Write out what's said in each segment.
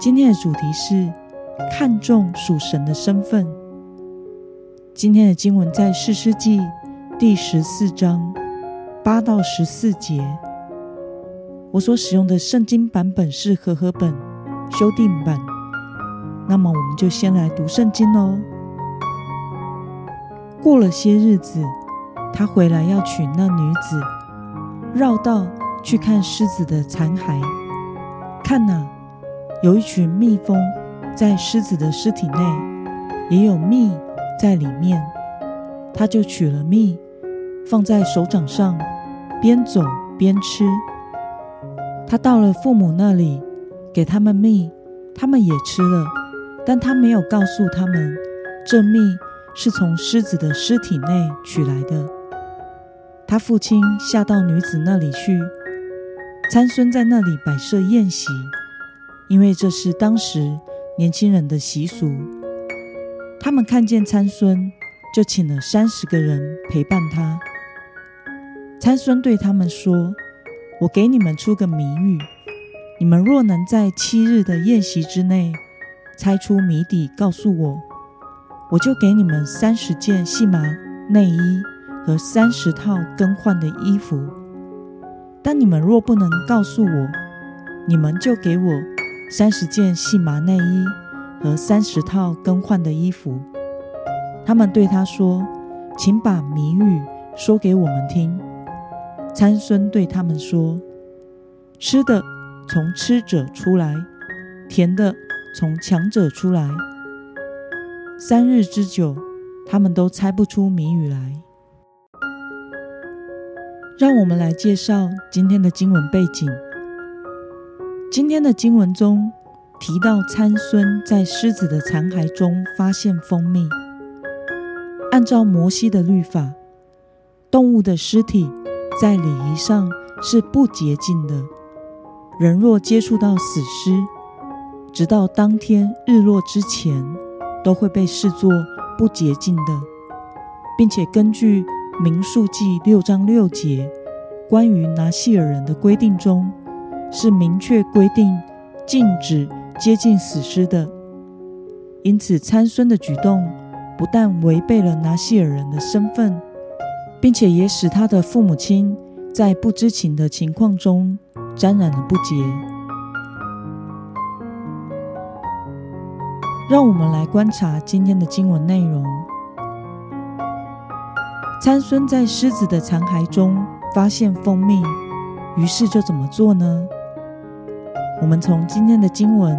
今天的主题是看重属神的身份。今天的经文在士师记第十四章八到十四节。我所使用的圣经版本是和合本修订版。那么，我们就先来读圣经喽。过了些日子，他回来要娶那女子，绕道去看狮子的残骸。看哪！有一群蜜蜂在狮子的尸体内，也有蜜在里面。他就取了蜜，放在手掌上，边走边吃。他到了父母那里，给他们蜜，他们也吃了。但他没有告诉他们，这蜜是从狮子的尸体内取来的。他父亲下到女子那里去，参孙在那里摆设宴席。因为这是当时年轻人的习俗，他们看见参孙，就请了三十个人陪伴他。参孙对他们说：“我给你们出个谜语，你们若能在七日的宴席之内猜出谜底，告诉我，我就给你们三十件细麻内衣和三十套更换的衣服。但你们若不能告诉我，你们就给我。”三十件细麻内衣和三十套更换的衣服。他们对他说：“请把谜语说给我们听。”参孙对他们说：“吃的从吃者出来，甜的从强者出来。三日之久，他们都猜不出谜语来。”让我们来介绍今天的经文背景。今天的经文中提到，参孙在狮子的残骸中发现蜂蜜。按照摩西的律法，动物的尸体在礼仪上是不洁净的。人若接触到死尸，直到当天日落之前，都会被视作不洁净的，并且根据民数记六章六节关于拿细尔人的规定中。是明确规定禁止接近死尸的，因此参孙的举动不但违背了拿西尔人的身份，并且也使他的父母亲在不知情的情况中沾染了不洁。让我们来观察今天的经文内容：参孙在狮子的残骸中发现蜂蜜，于是就怎么做呢？我们从今天的经文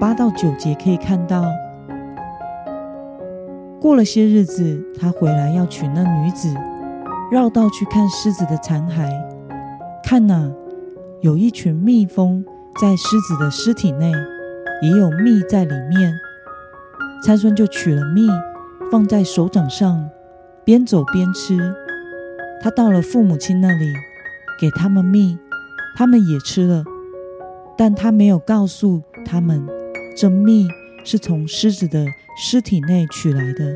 八到九节可以看到，过了些日子，他回来要娶那女子，绕道去看狮子的残骸。看哪，有一群蜜蜂在狮子的尸体内，也有蜜在里面。参孙就取了蜜，放在手掌上，边走边吃。他到了父母亲那里，给他们蜜，他们也吃了。但他没有告诉他们，这蜜是从狮子的尸体内取来的。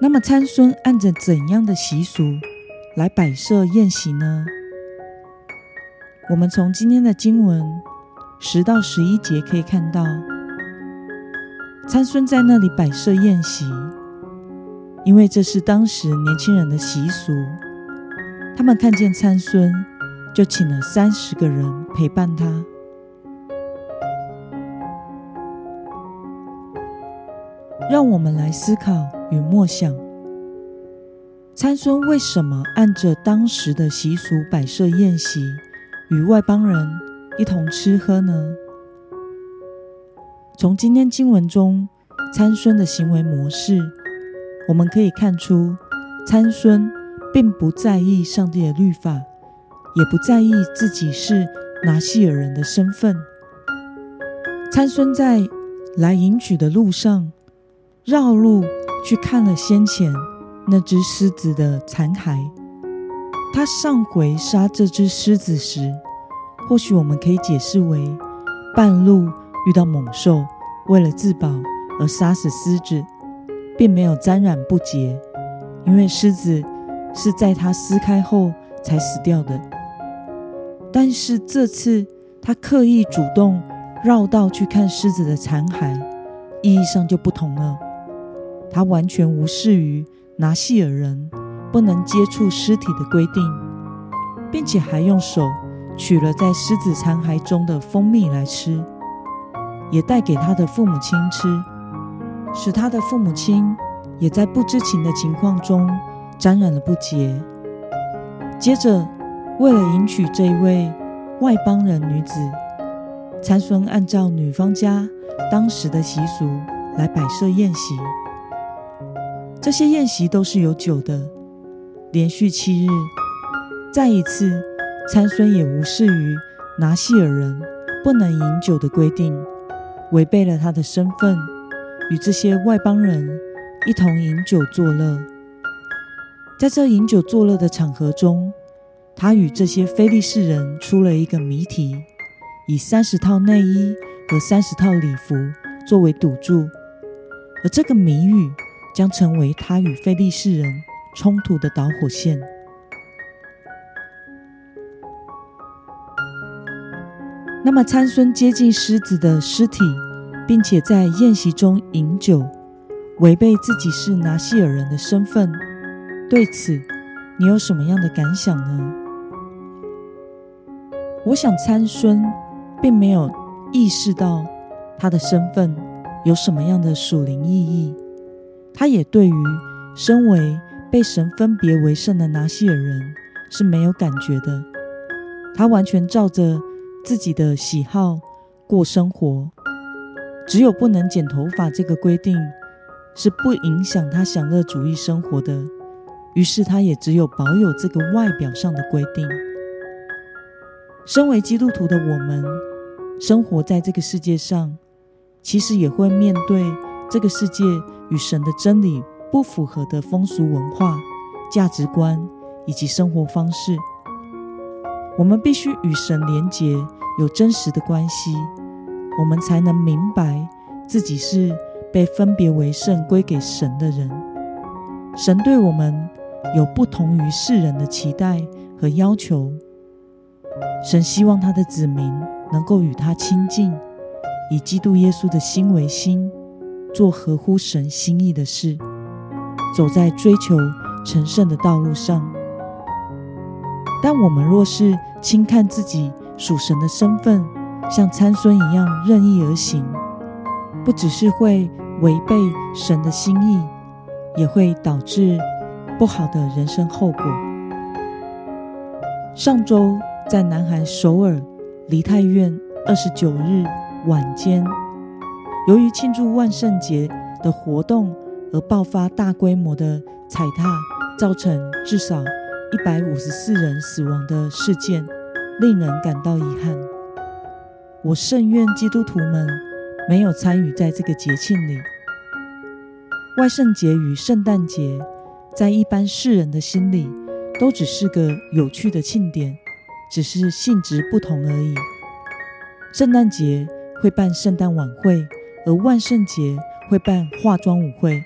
那么参孙按着怎样的习俗来摆设宴席呢？我们从今天的经文十到十一节可以看到，参孙在那里摆设宴席，因为这是当时年轻人的习俗。他们看见参孙。就请了三十个人陪伴他。让我们来思考与默想：参孙为什么按着当时的习俗摆设宴席，与外邦人一同吃喝呢？从今天经文中参孙的行为模式，我们可以看出，参孙并不在意上帝的律法。也不在意自己是拿细尔人的身份。参孙在来迎娶的路上，绕路去看了先前那只狮子的残骸。他上回杀这只狮子时，或许我们可以解释为半路遇到猛兽，为了自保而杀死狮子，并没有沾染不洁，因为狮子是在他撕开后才死掉的。但是这次他刻意主动绕道去看狮子的残骸，意义上就不同了。他完全无视于拿细尔人。不能接触尸体的规定，并且还用手取了在狮子残骸中的蜂蜜来吃，也带给他的父母亲吃，使他的父母亲也在不知情的情况中沾染了不洁。接着，为了迎娶这位外邦人女子，参孙按照女方家当时的习俗来摆设宴席，这些宴席都是有酒的。连续七日，再一次，参孙也无视于拿细尔人不能饮酒的规定，违背了他的身份，与这些外邦人一同饮酒作乐。在这饮酒作乐的场合中，他与这些非利士人出了一个谜题，以三十套内衣和三十套礼服作为赌注，而这个谜语将成为他与非利士人。冲突的导火线。那么，参孙接近狮子的尸体，并且在宴席中饮酒，违背自己是拿西尔人的身份。对此，你有什么样的感想呢？我想，参孙并没有意识到他的身份有什么样的属灵意义。他也对于身为被神分别为圣的拿西尔人是没有感觉的，他完全照着自己的喜好过生活，只有不能剪头发这个规定是不影响他享乐主义生活的，于是他也只有保有这个外表上的规定。身为基督徒的我们，生活在这个世界上，其实也会面对这个世界与神的真理。不符合的风俗文化、价值观以及生活方式，我们必须与神连结，有真实的关系，我们才能明白自己是被分别为圣、归给神的人。神对我们有不同于世人的期待和要求。神希望他的子民能够与他亲近，以基督耶稣的心为心，做合乎神心意的事。走在追求成圣的道路上，但我们若是轻看自己属神的身份，像参孙一样任意而行，不只是会违背神的心意，也会导致不好的人生后果。上周在南韩首尔梨泰院二十九日晚间，由于庆祝万圣节的活动。而爆发大规模的踩踏，造成至少一百五十四人死亡的事件，令人感到遗憾。我甚愿基督徒们没有参与在这个节庆里。万圣节与圣诞节，在一般世人的心里，都只是个有趣的庆典，只是性质不同而已。圣诞节会办圣诞晚会，而万圣节会办化妆舞会。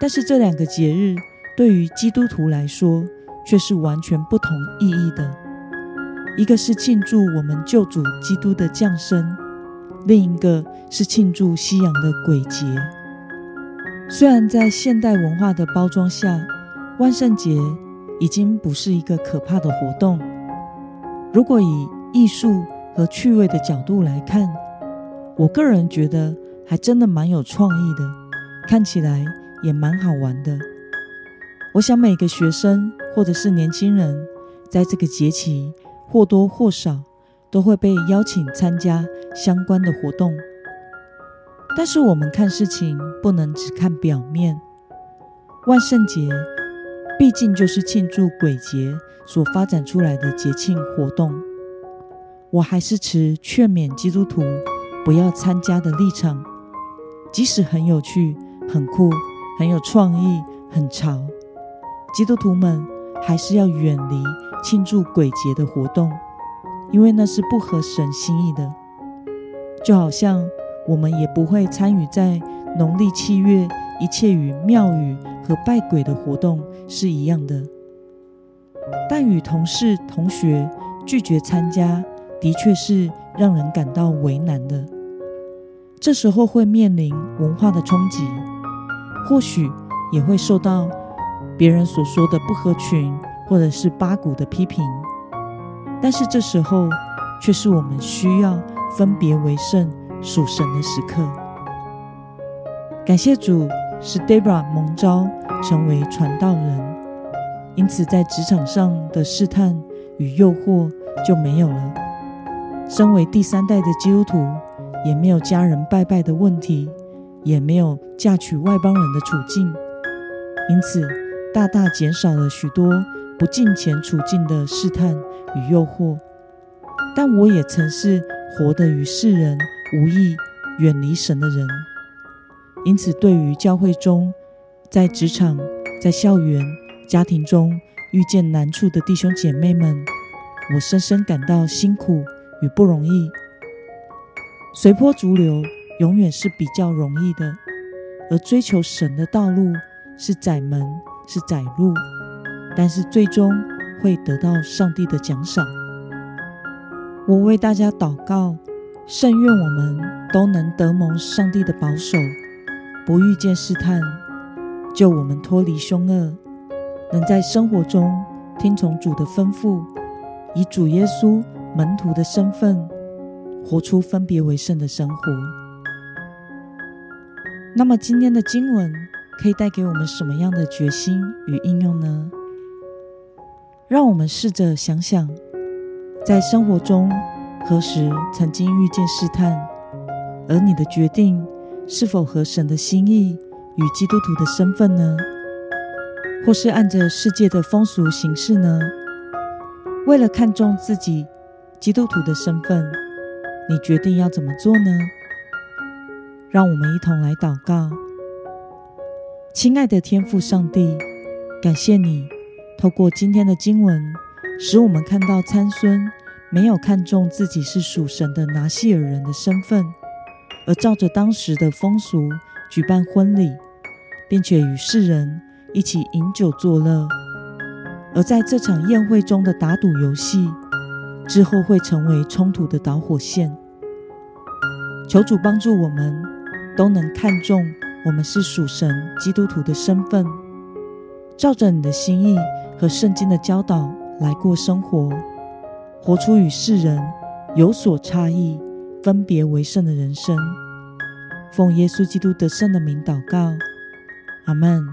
但是这两个节日对于基督徒来说却是完全不同意义的。一个是庆祝我们救主基督的降生，另一个是庆祝西洋的鬼节。虽然在现代文化的包装下，万圣节已经不是一个可怕的活动。如果以艺术和趣味的角度来看，我个人觉得还真的蛮有创意的，看起来。也蛮好玩的。我想每个学生或者是年轻人，在这个节期或多或少都会被邀请参加相关的活动。但是我们看事情不能只看表面。万圣节毕竟就是庆祝鬼节所发展出来的节庆活动。我还是持劝勉基督徒不要参加的立场。即使很有趣、很酷、很有创意、很潮，基督徒们还是要远离庆祝鬼节的活动，因为那是不合神心意的。就好像我们也不会参与在农历七月一切与庙宇和拜鬼的活动是一样的。但与同事、同学拒绝参加，的确是让人感到为难的。这时候会面临文化的冲击，或许也会受到别人所说的不合群，或者是八股的批评。但是这时候却是我们需要分别为圣、属神的时刻。感谢主，使 Debra 蒙召成为传道人，因此在职场上的试探与诱惑就没有了。身为第三代的基督徒。也没有家人拜拜的问题，也没有嫁娶外邦人的处境，因此大大减少了许多不敬虔处境的试探与诱惑。但我也曾是活得与世人无异、远离神的人，因此对于教会中、在职场、在校园、家庭中遇见难处的弟兄姐妹们，我深深感到辛苦与不容易。随波逐流永远是比较容易的，而追求神的道路是窄门，是窄路，但是最终会得到上帝的奖赏。我为大家祷告，甚愿我们都能得蒙上帝的保守，不遇见试探，就我们脱离凶恶，能在生活中听从主的吩咐，以主耶稣门徒的身份。活出分别为圣的生活。那么，今天的经文可以带给我们什么样的决心与应用呢？让我们试着想想，在生活中何时曾经遇见试探，而你的决定是否合神的心意与基督徒的身份呢？或是按着世界的风俗行事呢？为了看重自己基督徒的身份。你决定要怎么做呢？让我们一同来祷告。亲爱的天父上帝，感谢你透过今天的经文，使我们看到参孙没有看重自己是属神的拿西尔人的身份，而照着当时的风俗举办婚礼，并且与世人一起饮酒作乐。而在这场宴会中的打赌游戏。之后会成为冲突的导火线。求主帮助我们都能看重我们是属神基督徒的身份，照着你的心意和圣经的教导来过生活，活出与世人有所差异、分别为圣的人生。奉耶稣基督得胜的名祷告，阿门。